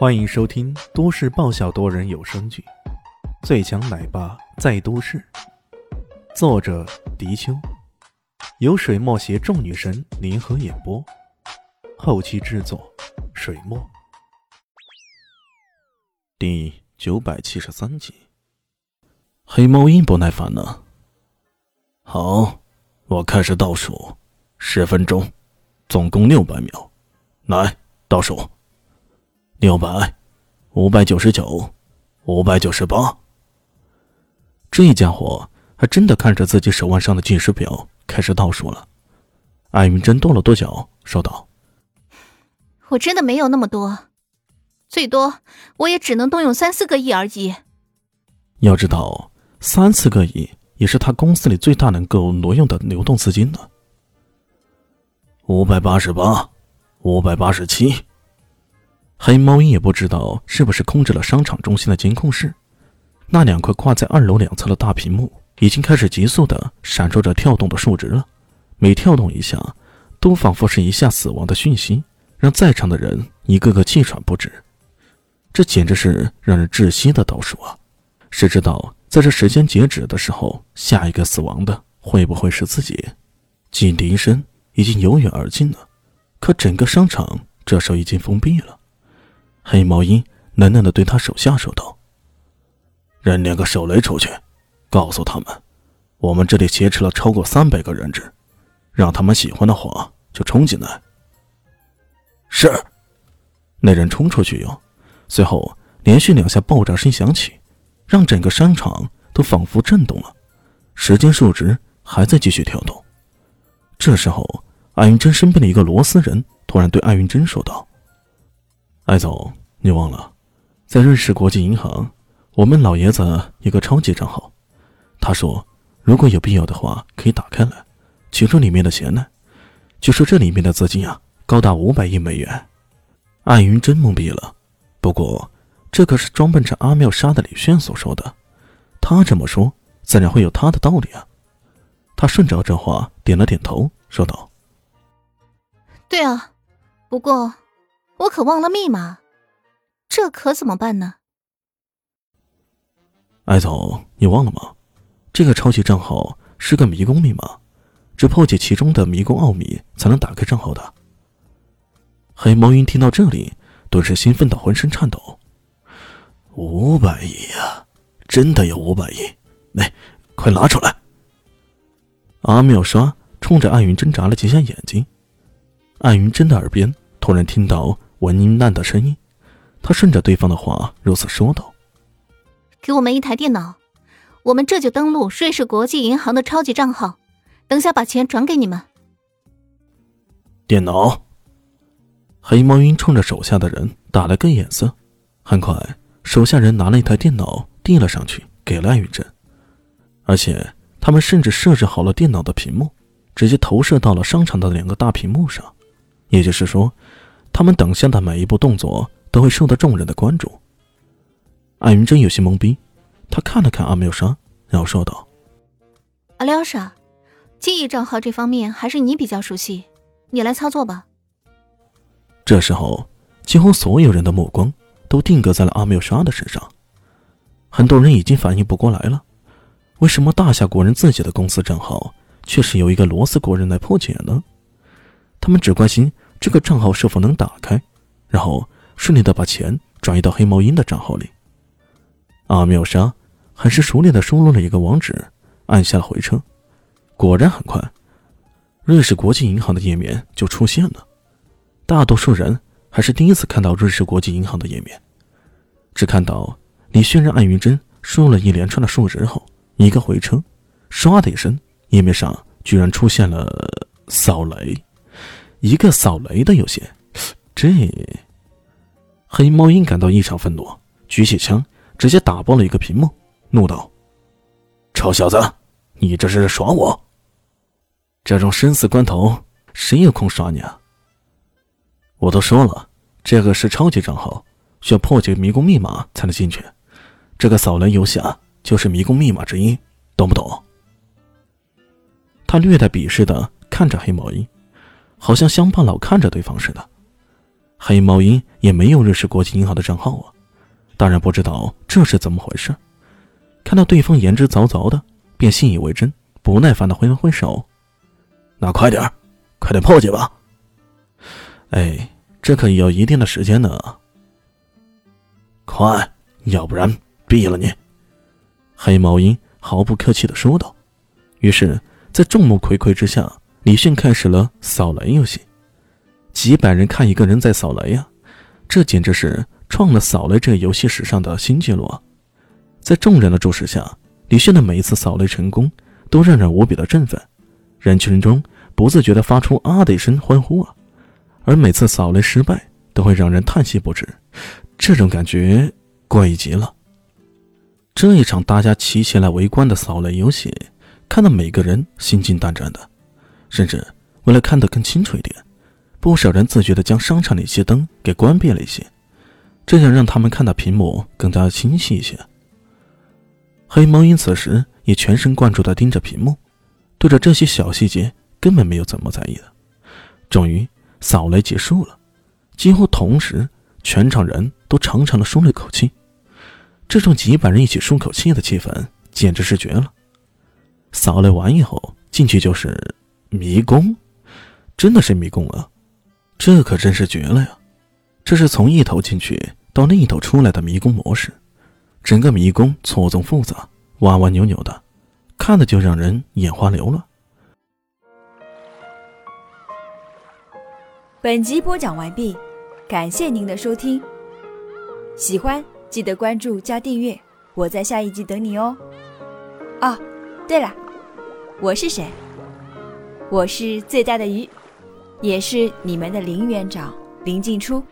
欢迎收听都市爆笑多人有声剧《最强奶爸在都市》，作者：迪秋，由水墨携众女神联合演播，后期制作：水墨。第九百七十三集，黑猫鹰不耐烦了。好，我开始倒数，十分钟，总共六百秒，来倒数。六百，五百九十九，五百九十八。这家伙还真的看着自己手腕上的计时表开始倒数了。艾云珍跺了跺脚，说道：“我真的没有那么多，最多我也只能动用三四个亿而已。要知道，三四个亿也是他公司里最大能够挪用的流动资金呢。五百八十八，五百八十七。”黑猫鹰也不知道是不是控制了商场中心的监控室，那两块挂在二楼两侧的大屏幕已经开始急速的闪烁着跳动的数值了，每跳动一下，都仿佛是一下死亡的讯息，让在场的人一个个气喘不止。这简直是让人窒息的倒数啊！谁知道在这时间截止的时候，下一个死亡的会不会是自己？警笛声已经由远而近了，可整个商场这时候已经封闭了。黑毛鹰冷冷的对他手下说道：“扔两个手雷出去，告诉他们，我们这里挟持了超过三百个人质，让他们喜欢的话就冲进来。”是。那人冲出去哟，随后连续两下爆炸声响起，让整个商场都仿佛震动了。时间数值还在继续跳动。这时候，艾云珍身边的一个螺丝人突然对艾云珍说道：“艾总。”你忘了，在瑞士国际银行，我们老爷子有个超级账号。他说，如果有必要的话，可以打开来，取出里面的钱来。据说这里面的资金啊，高达五百亿美元。艾云真懵逼了。不过，这可是装扮成阿妙莎的李炫所说的，他这么说，自然会有他的道理啊。他顺着这话点了点头，说道：“对啊，不过我可忘了密码。”这可怎么办呢？艾总，你忘了吗？这个超级账号是个迷宫密码，只破解其中的迷宫奥秘才能打开账号的。黑猫云听到这里，顿时兴奋到浑身颤抖。五百亿呀，真的有五百亿！来，快拿出来！阿妙刷冲着艾云珍眨了几下眼睛。艾云真的耳边突然听到文英烂的声音。他顺着对方的话如此说道：“给我们一台电脑，我们这就登录瑞士国际银行的超级账号，等下把钱转给你们。”电脑。黑猫鹰冲着手下的人打了个眼色，很快，手下人拿了一台电脑递了上去，给了艾雨珍，而且他们甚至设置好了电脑的屏幕，直接投射到了商场的两个大屏幕上，也就是说，他们等下的每一步动作。都会受到众人的关注。艾云珍有些懵逼，他看了看阿妙莎，然后说道：“阿廖沙，记忆账号这方面还是你比较熟悉，你来操作吧。”这时候，几乎所有人的目光都定格在了阿妙莎的身上。很多人已经反应不过来了，为什么大夏国人自己的公司账号却是由一个罗斯国人来破解呢？他们只关心这个账号是否能打开，然后。顺利的把钱转移到黑猫鹰的账号里。阿妙莎很是熟练的输入了一个网址，按下了回车。果然很快，瑞士国际银行的页面就出现了。大多数人还是第一次看到瑞士国际银行的页面，只看到李轩让艾云珍输入了一连串的数值后，一个回车，唰的一声，页面上居然出现了扫雷，一个扫雷的游戏，这。黑猫鹰感到异常愤怒，举起枪直接打爆了一个屏幕，怒道：“臭小子，你这是耍我！这种生死关头，谁有空耍你啊？我都说了，这个是超级账号，需要破解迷宫密码才能进去。这个扫雷游戏啊，就是迷宫密码之一，懂不懂？”他略带鄙视的看着黑毛鹰，好像乡巴佬看着对方似的。黑猫鹰也没有认识国际银行的账号啊，当然不知道这是怎么回事。看到对方言之凿凿的，便信以为真，不耐烦的挥了挥手：“那快点快点破解吧。”哎，这可要一定的时间呢。快，要不然毙了你！黑猫鹰毫不客气的说道。于是，在众目睽睽之下，李迅开始了扫雷游戏。几百人看一个人在扫雷呀，这简直是创了扫雷这游戏史上的新纪录啊！在众人的注视下，李迅的每一次扫雷成功，都让人无比的振奋，人群中不自觉地发出啊的一声欢呼啊！而每次扫雷失败，都会让人叹息不止，这种感觉怪异极了。这一场大家齐齐来围观的扫雷游戏，看得每个人心惊胆战的，甚至为了看得更清楚一点。不少人自觉地将商场里些灯给关闭了一些，这样让他们看到屏幕更加清晰一些。黑猫鹰此时也全神贯注地盯着屏幕，对着这些小细节根本没有怎么在意的。终于，扫雷结束了，几乎同时，全场人都长长的舒了一口气。这种几百人一起舒口气的气氛简直是绝了。扫雷完以后，进去就是迷宫，真的是迷宫啊！这可真是绝了呀！这是从一头进去到另一头出来的迷宫模式，整个迷宫错综复杂、弯弯扭扭的，看的就让人眼花缭乱。本集播讲完毕，感谢您的收听。喜欢记得关注加订阅，我在下一集等你哦。哦，对了，我是谁？我是最大的鱼。也是你们的林园长林静初。